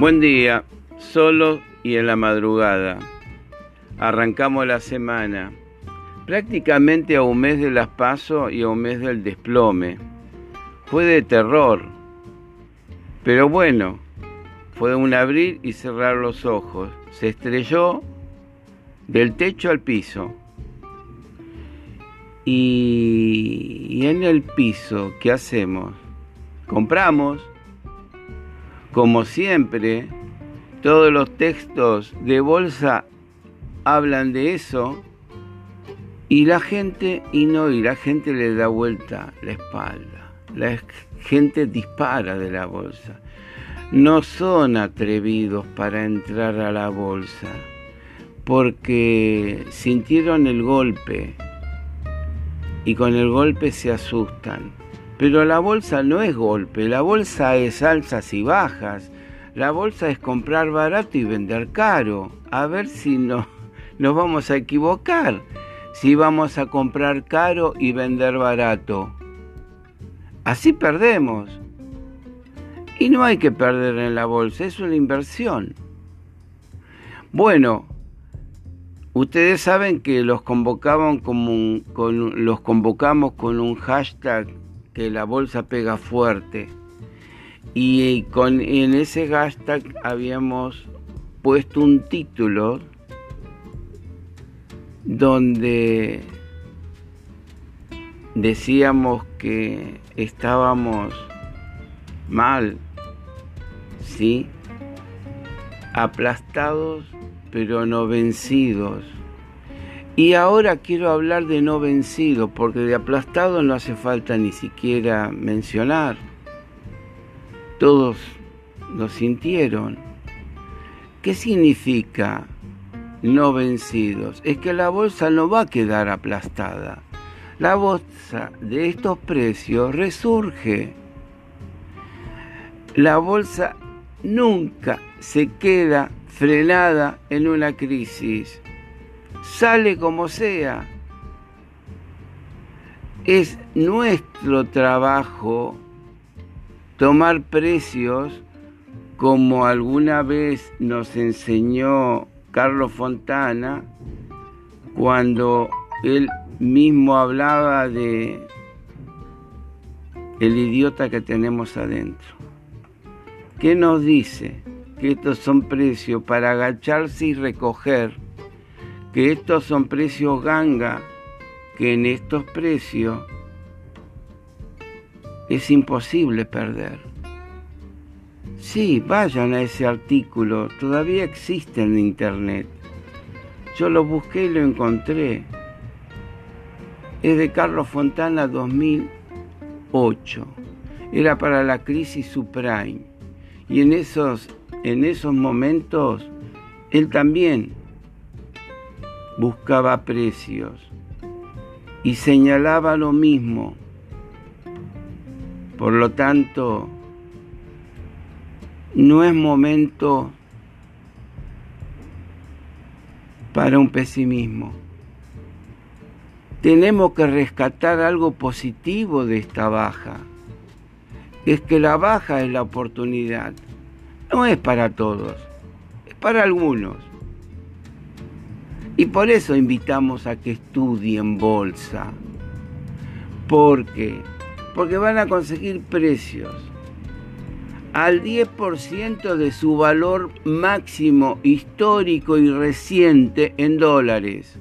Buen día, solo y en la madrugada. Arrancamos la semana, prácticamente a un mes de las pasos y a un mes del desplome. Fue de terror, pero bueno, fue un abrir y cerrar los ojos. Se estrelló del techo al piso. Y en el piso, ¿qué hacemos? Compramos como siempre, todos los textos de bolsa hablan de eso y la gente, y no, y la gente le da vuelta la espalda. La gente dispara de la bolsa. No son atrevidos para entrar a la bolsa porque sintieron el golpe y con el golpe se asustan. Pero la bolsa no es golpe, la bolsa es alzas y bajas. La bolsa es comprar barato y vender caro. A ver si no, nos vamos a equivocar. Si vamos a comprar caro y vender barato. Así perdemos. Y no hay que perder en la bolsa, es una inversión. Bueno, ustedes saben que los convocaban como con, los convocamos con un hashtag que la bolsa pega fuerte. Y con, en ese hashtag habíamos puesto un título donde decíamos que estábamos mal, ¿sí? Aplastados pero no vencidos. Y ahora quiero hablar de no vencido, porque de aplastado no hace falta ni siquiera mencionar. Todos lo sintieron. ¿Qué significa no vencidos? Es que la bolsa no va a quedar aplastada. La bolsa de estos precios resurge. La bolsa nunca se queda frenada en una crisis sale como sea. Es nuestro trabajo tomar precios como alguna vez nos enseñó Carlos Fontana cuando él mismo hablaba de el idiota que tenemos adentro. ¿Qué nos dice? Que estos son precios para agacharse y recoger que estos son precios ganga, que en estos precios es imposible perder. Sí, vayan a ese artículo, todavía existe en internet. Yo lo busqué y lo encontré. Es de Carlos Fontana 2008. Era para la crisis subprime. Y en esos, en esos momentos, él también buscaba precios y señalaba lo mismo. Por lo tanto, no es momento para un pesimismo. Tenemos que rescatar algo positivo de esta baja. Es que la baja es la oportunidad. No es para todos, es para algunos. Y por eso invitamos a que estudien bolsa. ¿Por qué? Porque van a conseguir precios al 10% de su valor máximo histórico y reciente en dólares.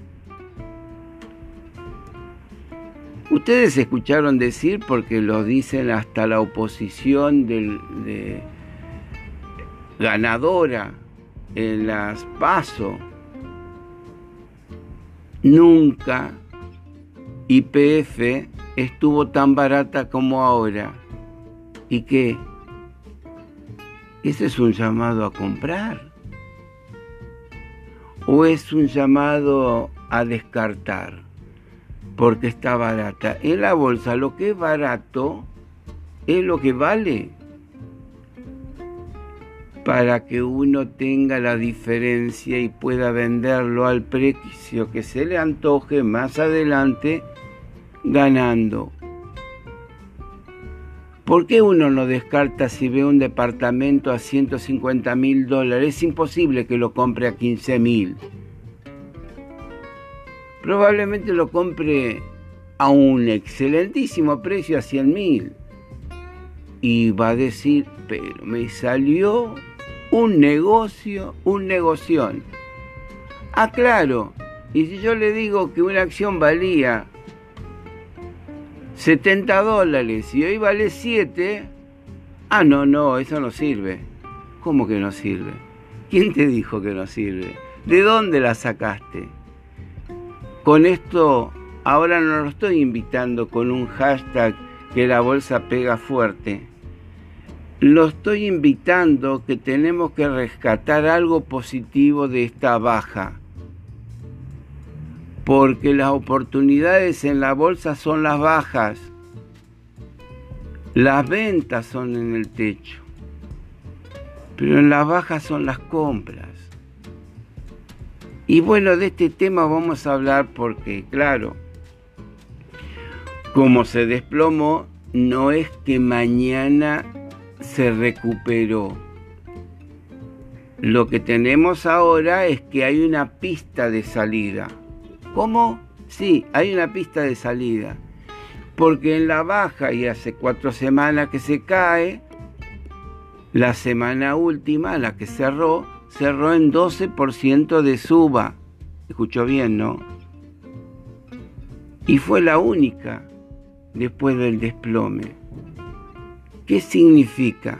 Ustedes escucharon decir, porque lo dicen hasta la oposición de ganadora en las PASO, Nunca IPF estuvo tan barata como ahora. ¿Y qué? ¿Ese es un llamado a comprar? ¿O es un llamado a descartar? Porque está barata. En la bolsa lo que es barato es lo que vale para que uno tenga la diferencia y pueda venderlo al precio que se le antoje más adelante ganando. ¿Por qué uno no descarta si ve un departamento a 150 mil dólares? Es imposible que lo compre a 15 mil. Probablemente lo compre a un excelentísimo precio a 100 mil. Y va a decir, pero me salió un negocio, un negoción. Ah, claro. Y si yo le digo que una acción valía 70 dólares y hoy vale 7, ah, no, no, eso no sirve. ¿Cómo que no sirve? ¿Quién te dijo que no sirve? ¿De dónde la sacaste? Con esto, ahora no lo estoy invitando con un hashtag que la bolsa pega fuerte. Lo estoy invitando que tenemos que rescatar algo positivo de esta baja. Porque las oportunidades en la bolsa son las bajas, las ventas son en el techo, pero en las bajas son las compras. Y bueno, de este tema vamos a hablar porque, claro, como se desplomó, no es que mañana se recuperó. Lo que tenemos ahora es que hay una pista de salida. ¿Cómo? Sí, hay una pista de salida. Porque en la baja, y hace cuatro semanas que se cae, la semana última, la que cerró, cerró en 12% de suba. Escuchó bien, ¿no? Y fue la única después del desplome. ¿Qué significa?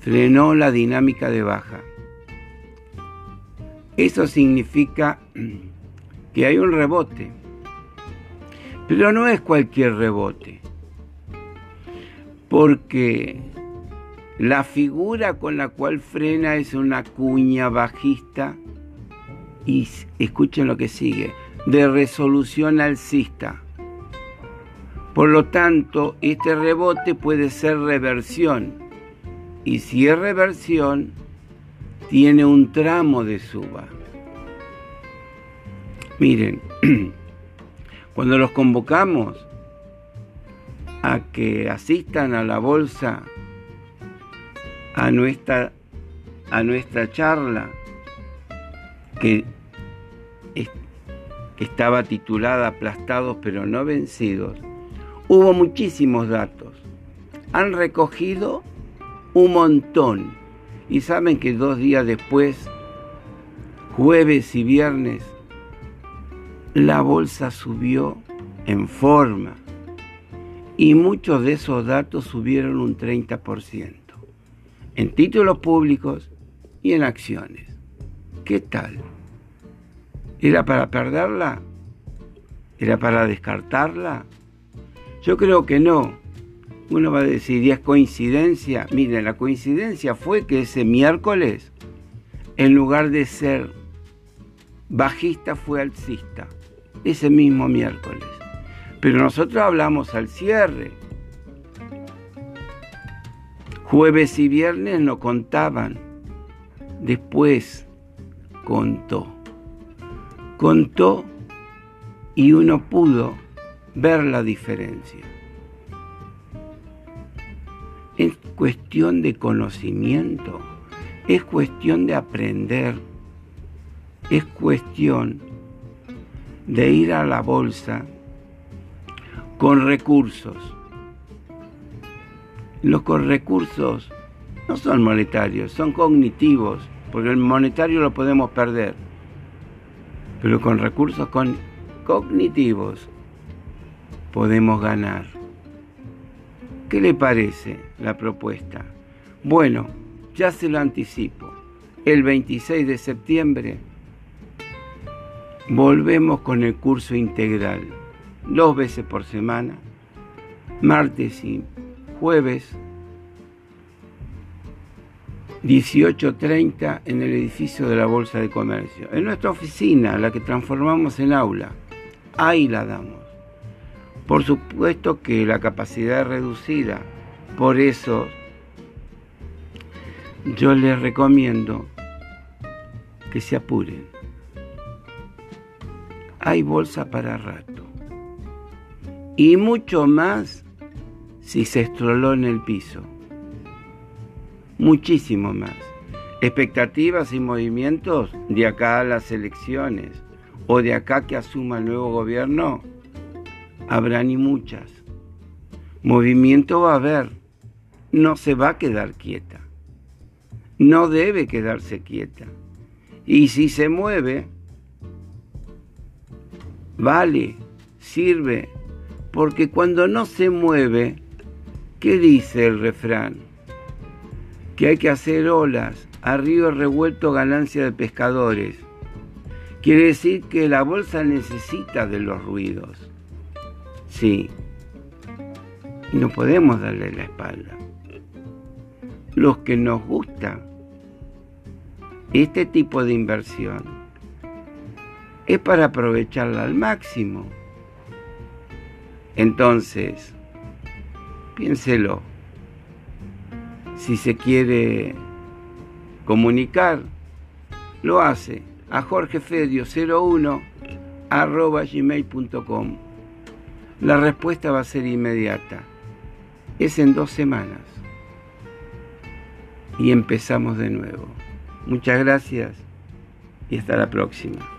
Frenó la dinámica de baja. Eso significa que hay un rebote. Pero no es cualquier rebote. Porque la figura con la cual frena es una cuña bajista y escuchen lo que sigue, de resolución alcista. Por lo tanto, este rebote puede ser reversión. Y si es reversión, tiene un tramo de suba. Miren, cuando los convocamos a que asistan a la bolsa, a nuestra, a nuestra charla, que estaba titulada Aplastados pero no vencidos, hubo muchísimos datos. Han recogido un montón. Y saben que dos días después, jueves y viernes, la bolsa subió en forma y muchos de esos datos subieron un 30% en títulos públicos y en acciones. ¿Qué tal? ¿Era para perderla? ¿Era para descartarla? Yo creo que no. Uno va a decir, ¿y es coincidencia? Miren, la coincidencia fue que ese miércoles, en lugar de ser bajista, fue alcista ese mismo miércoles. Pero nosotros hablamos al cierre. Jueves y viernes no contaban. Después contó. Contó y uno pudo ver la diferencia. Es cuestión de conocimiento, es cuestión de aprender, es cuestión de ir a la bolsa con recursos. Los recursos no son monetarios, son cognitivos, porque el monetario lo podemos perder, pero con recursos con cognitivos podemos ganar. ¿Qué le parece la propuesta? Bueno, ya se lo anticipo. El 26 de septiembre Volvemos con el curso integral, dos veces por semana, martes y jueves, 18.30 en el edificio de la Bolsa de Comercio. En nuestra oficina, la que transformamos en aula, ahí la damos. Por supuesto que la capacidad reducida, por eso yo les recomiendo que se apuren hay bolsa para rato. Y mucho más si se estroló en el piso. Muchísimo más. Expectativas y movimientos de acá a las elecciones o de acá que asuma el nuevo gobierno, habrá ni muchas. Movimiento va a haber, no se va a quedar quieta, no debe quedarse quieta. Y si se mueve, vale, sirve, porque cuando no se mueve, ¿qué dice el refrán? Que hay que hacer olas, a río revuelto ganancia de pescadores. Quiere decir que la bolsa necesita de los ruidos. Sí. No podemos darle la espalda. Los que nos gusta este tipo de inversión es para aprovecharla al máximo. Entonces, piénselo. Si se quiere comunicar, lo hace a jorgefedio01 arroba gmail.com. La respuesta va a ser inmediata. Es en dos semanas. Y empezamos de nuevo. Muchas gracias y hasta la próxima.